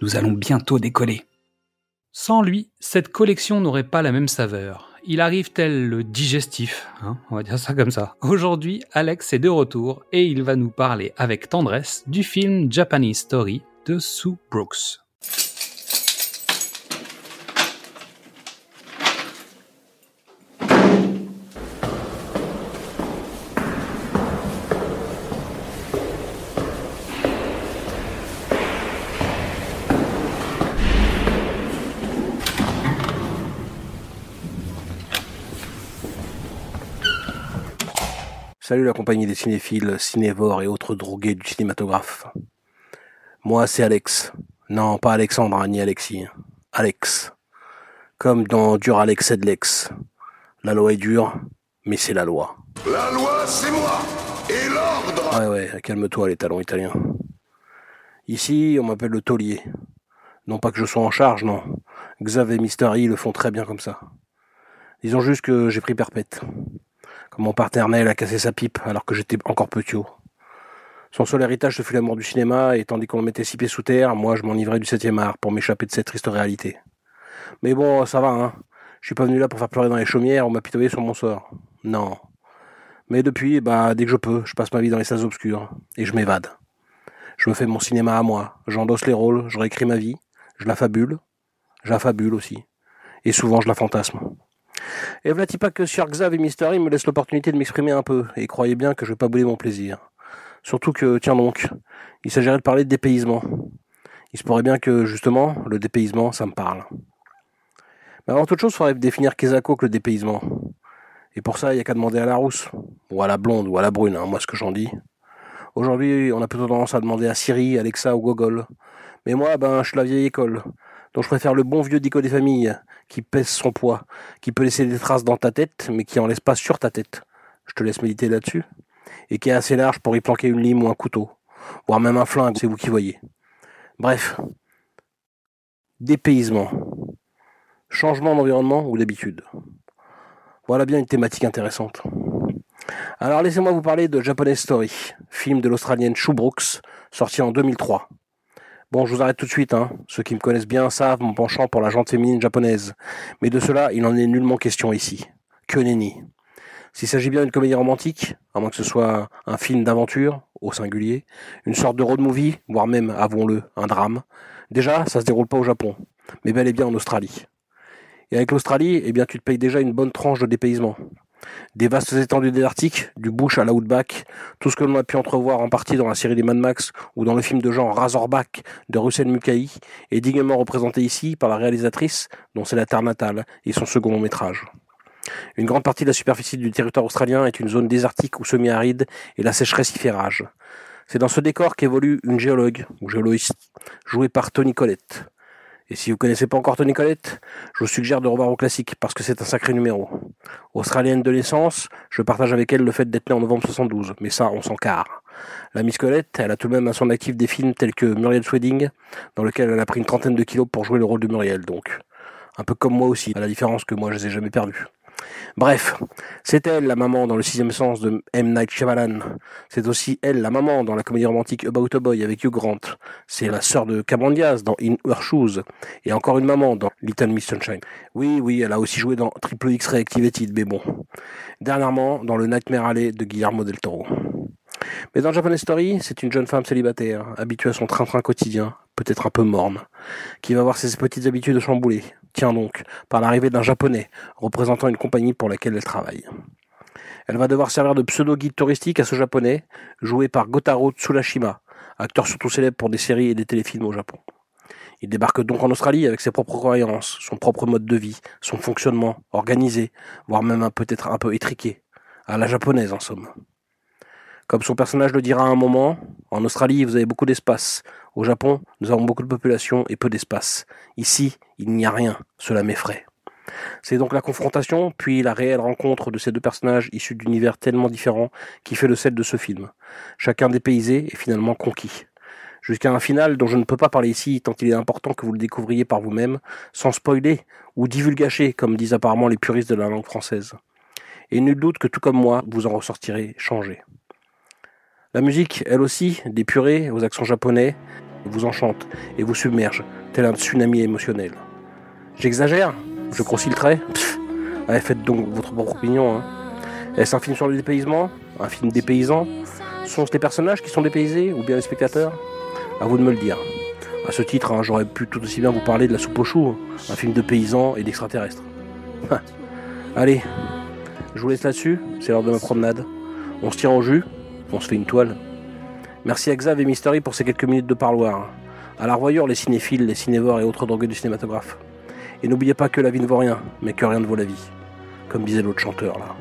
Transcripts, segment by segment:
nous allons bientôt décoller. Sans lui, cette collection n'aurait pas la même saveur. Il arrive tel le digestif, hein, on va dire ça comme ça? Aujourd'hui, Alex est de retour et il va nous parler avec tendresse du film Japanese Story de Sue Brooks. Salut la compagnie des cinéphiles, cinévores et autres drogués du cinématographe. Moi, c'est Alex. Non, pas Alexandre, hein, ni Alexis. Alex. Comme dans Dur Alex Edlex. La loi est dure, mais c'est la loi. La loi, c'est moi Et l'ordre Ouais, ouais, calme-toi les talons italiens. Ici, on m'appelle le taulier. Non pas que je sois en charge, non. Xav et Mystery le font très bien comme ça. Disons juste que j'ai pris perpète mon paternel a cassé sa pipe alors que j'étais encore petit. Son seul héritage ce fut la mort du cinéma, et tandis qu'on le mettait six pieds sous terre, moi je m'enivrais du septième art pour m'échapper de cette triste réalité. Mais bon, ça va, hein. Je suis pas venu là pour faire pleurer dans les chaumières ou m'apitoyer sur mon sort. Non. Mais depuis, bah, dès que je peux, je passe ma vie dans les salles obscures, et je m'évade. Je me fais mon cinéma à moi, j'endosse les rôles, je réécris ma vie, je la fabule, je fabule aussi. Et souvent je la fantasme. Et voilà pas que Sir Xav et Mystery me laissent l'opportunité de m'exprimer un peu, et croyez bien que je vais pas bouler mon plaisir. Surtout que, tiens donc, il s'agirait de parler de dépaysement. Il se pourrait bien que, justement, le dépaysement, ça me parle. Mais avant toute chose, il faudrait définir qu'est-ce que le dépaysement. Et pour ça, il n'y a qu'à demander à la rousse, ou à la blonde, ou à la brune, hein, moi ce que j'en dis. Aujourd'hui, on a plutôt tendance à demander à Siri, Alexa ou Google. Mais moi, ben, je suis la vieille école. Donc je préfère le bon vieux dico des familles, qui pèse son poids, qui peut laisser des traces dans ta tête, mais qui en laisse pas sur ta tête. Je te laisse méditer là-dessus. Et qui est assez large pour y planquer une lime ou un couteau, voire même un flingue, c'est vous qui voyez. Bref. Dépaysement. Changement d'environnement ou d'habitude. Voilà bien une thématique intéressante. Alors laissez-moi vous parler de Japanese Story, film de l'Australienne Sue Brooks, sorti en 2003. Bon, je vous arrête tout de suite. Hein. Ceux qui me connaissent bien savent mon penchant pour la jante féminine japonaise. Mais de cela, il n'en est nullement question ici. Que nenni. S'il s'agit bien d'une comédie romantique, à moins que ce soit un film d'aventure, au singulier, une sorte de road movie, voire même, avouons-le, un drame, déjà, ça se déroule pas au Japon, mais bel et bien en Australie. Et avec l'Australie, eh bien, tu te payes déjà une bonne tranche de dépaysement. Des vastes étendues désertiques, du bush à l'outback, tout ce que l'on a pu entrevoir en partie dans la série des Mad Max ou dans le film de genre Razorback de Russell Mulcahy, est dignement représenté ici par la réalisatrice, dont c'est la terre natale et son second long métrage. Une grande partie de la superficie du territoire australien est une zone désertique ou semi-aride et la sécheresse y fait rage. C'est dans ce décor qu'évolue une géologue, ou géologuiste, jouée par Tony Collette. Et si vous connaissez pas encore Tony Collette, je vous suggère de revoir au classique parce que c'est un sacré numéro. Australienne de naissance, je partage avec elle le fait d'être née en novembre 72, mais ça, on s'en carre. La Miss Colette, elle a tout de même à son actif des films tels que Muriel's Wedding, dans lequel elle a pris une trentaine de kilos pour jouer le rôle de Muriel, donc. Un peu comme moi aussi, à la différence que moi je les ai jamais perdus. Bref, c'est elle la maman dans le sixième sens de M. Night Shyamalan. C'est aussi elle la maman dans la comédie romantique About a Boy avec Hugh Grant. C'est la sœur de Cameron dans In Her Shoes. Et encore une maman dans Little Miss Sunshine. Oui, oui, elle a aussi joué dans Triple X Reactivated, mais bon. Dernièrement, dans le Nightmare Alley de Guillermo del Toro. Mais dans Japanese Story, c'est une jeune femme célibataire, habituée à son train-train quotidien, peut-être un peu morne, qui va voir ses petites habitudes chambouler, Tiens donc, par l'arrivée d'un japonais, représentant une compagnie pour laquelle elle travaille. Elle va devoir servir de pseudo-guide touristique à ce japonais, joué par Gotaro Tsurashima, acteur surtout célèbre pour des séries et des téléfilms au Japon. Il débarque donc en Australie avec ses propres croyances, son propre mode de vie, son fonctionnement organisé, voire même peut-être un peu étriqué, à la japonaise en somme. Comme son personnage le dira à un moment, en Australie vous avez beaucoup d'espace, au Japon nous avons beaucoup de population et peu d'espace. Ici il n'y a rien, cela m'effraie. C'est donc la confrontation, puis la réelle rencontre de ces deux personnages issus d'univers tellement différents qui fait le sel de ce film. Chacun dépaysé et finalement conquis jusqu'à un final dont je ne peux pas parler ici tant il est important que vous le découvriez par vous-même, sans spoiler ou divulgacher, comme disent apparemment les puristes de la langue française. Et nul doute que tout comme moi, vous en ressortirez changé. La musique, elle aussi, des purées aux accents japonais, vous enchante et vous submerge, tel un tsunami émotionnel. J'exagère Je grossis le trait faites donc votre propre opinion. Hein. Est-ce un film sur le dépaysement? Un film dépaysant? Sont-ce les personnages qui sont dépaysés ou bien les spectateurs? À vous de me le dire. À ce titre, hein, j'aurais pu tout aussi bien vous parler de La soupe aux choux, un film de paysans et d'extraterrestres. Allez, je vous laisse là-dessus, c'est l'heure de ma promenade. On se tient au jus, on se fait une toile. Merci à Xav et Mystery pour ces quelques minutes de parloir. À la revoyure, les cinéphiles, les cinévores et autres drogués du cinématographe. Et n'oubliez pas que la vie ne vaut rien, mais que rien ne vaut la vie. Comme disait l'autre chanteur là.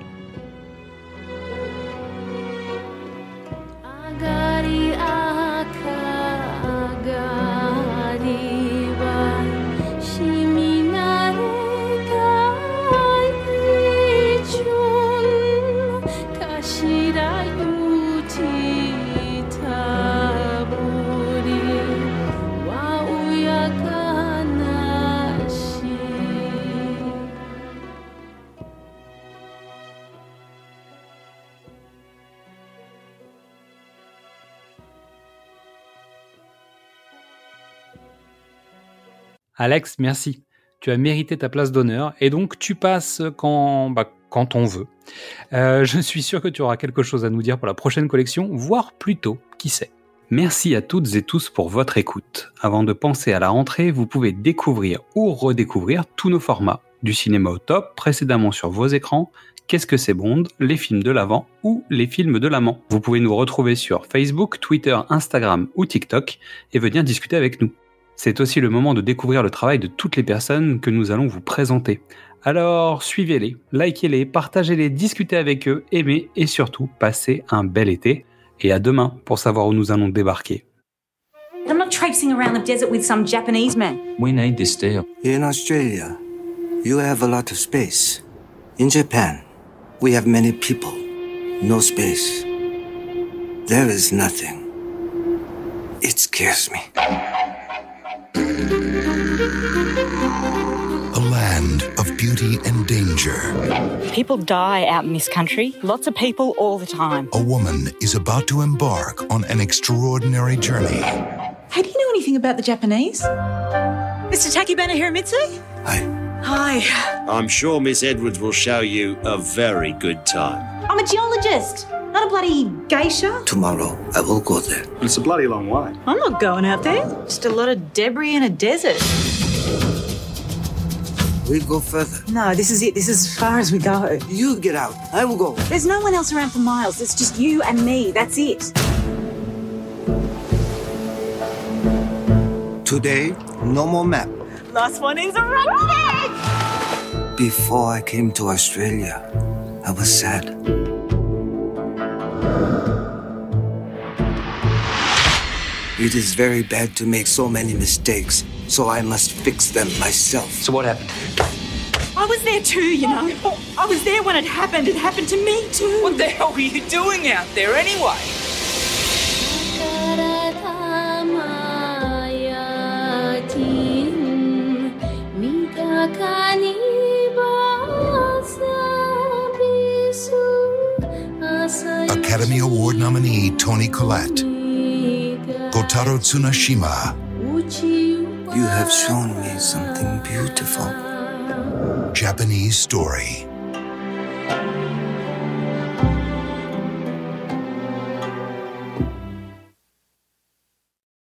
Alex, merci. Tu as mérité ta place d'honneur et donc tu passes quand, bah, on veut. Euh, je suis sûr que tu auras quelque chose à nous dire pour la prochaine collection, voire plus tôt, qui sait. Merci à toutes et tous pour votre écoute. Avant de penser à la rentrée, vous pouvez découvrir ou redécouvrir tous nos formats. Du cinéma au top, précédemment sur vos écrans, Qu'est-ce que c'est Bond, les films de l'avant ou les films de l'amant. Vous pouvez nous retrouver sur Facebook, Twitter, Instagram ou TikTok et venir discuter avec nous. C'est aussi le moment de découvrir le travail de toutes les personnes que nous allons vous présenter. Alors suivez-les, likez-les, partagez-les, discutez avec eux, aimez et surtout passez un bel été. Et à demain pour savoir où nous allons débarquer. I'm not traipsing around the desert with some Japanese man. We need this deal. In Australia, you have a lot of space. In Japan, we have many people, no space. There is nothing. It scares me. Danger. People die out in this country. Lots of people all the time. A woman is about to embark on an extraordinary journey. Hey, do you know anything about the Japanese? Mr. Takibana Hiramitsu? Hi. Hi. I'm sure Miss Edwards will show you a very good time. I'm a geologist, not a bloody geisha. Tomorrow, I will go there. It's a bloody long way. I'm not going out there. Just a lot of debris in a desert. We go further. No, this is it. This is as far as we go. You get out. I will go. There's no one else around for miles. It's just you and me. That's it. Today, no more map. Last one is a rocket! Before I came to Australia, I was sad. It is very bad to make so many mistakes, so I must fix them myself. So what happened? I was there too, you know. I was there when it happened. It happened to me too. What the hell were you doing out there anyway? Academy Award nominee Tony Collette. Kotaro Tsunashima. You have shown me something beautiful. Japanese story.